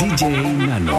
DJ Nano.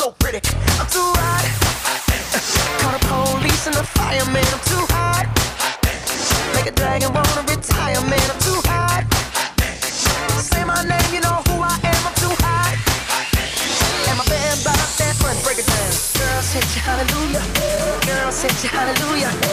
so pretty. I'm too hot. Call the police and the fireman. I'm too hot. Make a dragon wanna retire, man. I'm too hot. Say my name, you know who I am. I'm too hot. And my band bought that front, break it down. Girls hit you, hallelujah. Girls hit you, hallelujah.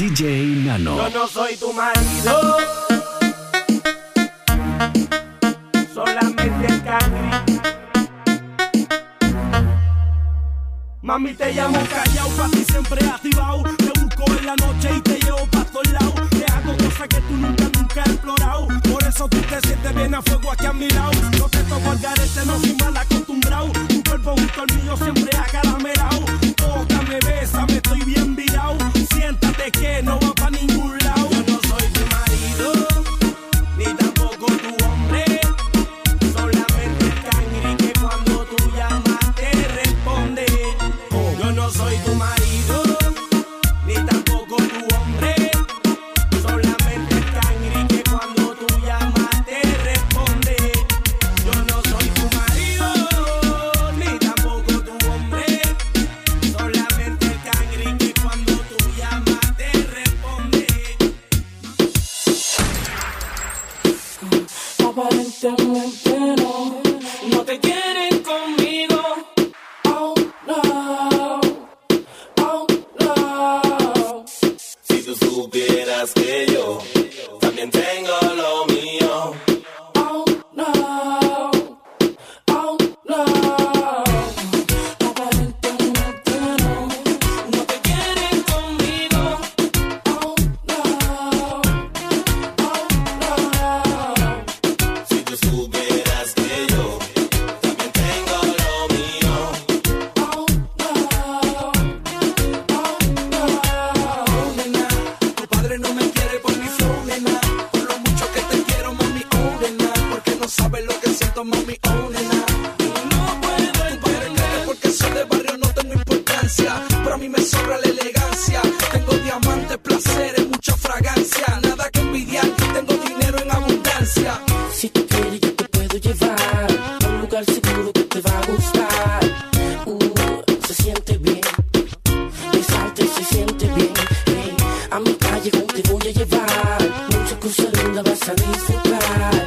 DJ Yo no soy tu marido. Solamente el cangri. Mami, te llamo callao, pa' ti siempre activado. Te busco en la noche y te llevo pa' todos lados. Te hago cosas que tú nunca, nunca has explorado eso tú te sientes bien a fuego aquí a mi lado. No te toco al garete, no soy mal acostumbrado. Tu cuerpo junto al mío siempre acaramelado. Tócame, besa, me estoy bien virado. Siéntate que no va pa' ningún lado. tu solo lo vas a disfrutar.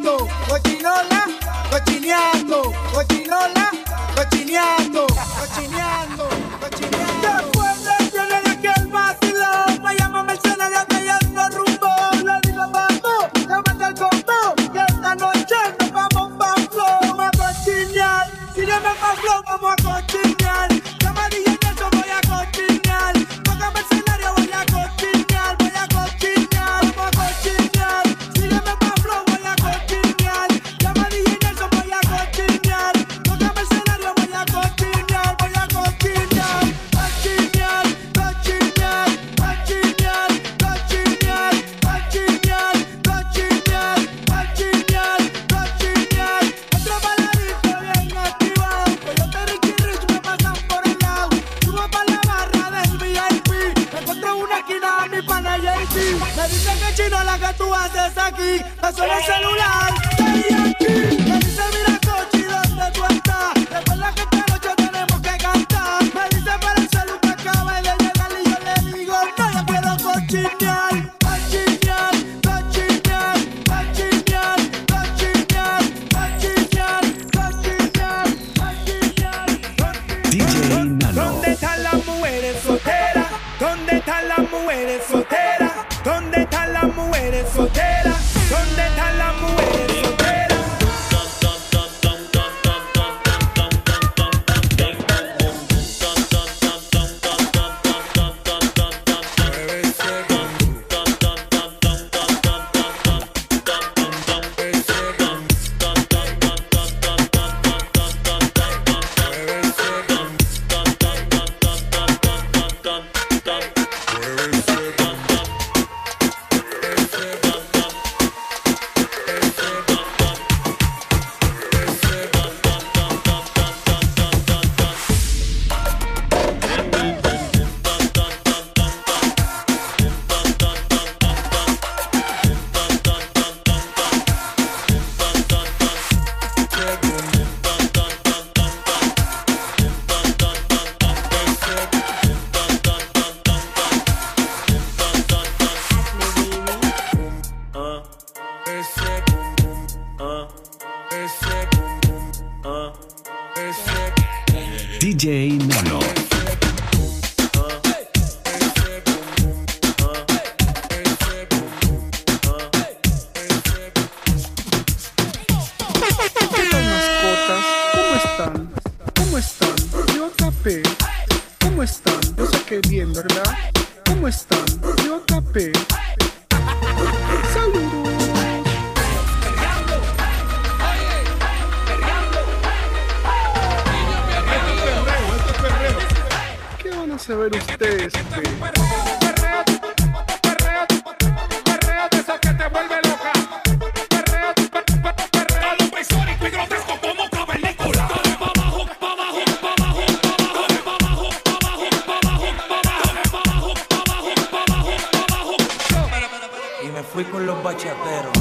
cochiniato, cochinola, cochiniato, cochinola, cochiniato, cochiniando, cochiniando. y me fui con los bachateros.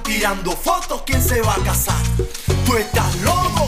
tirando fotos, ¿quién se va a casar? Tú estás loco.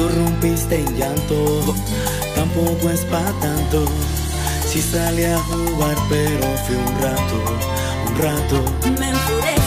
Tú rompiste en llanto, tampoco es pa' tanto. Si sí salí a jugar, pero fue un rato, un rato.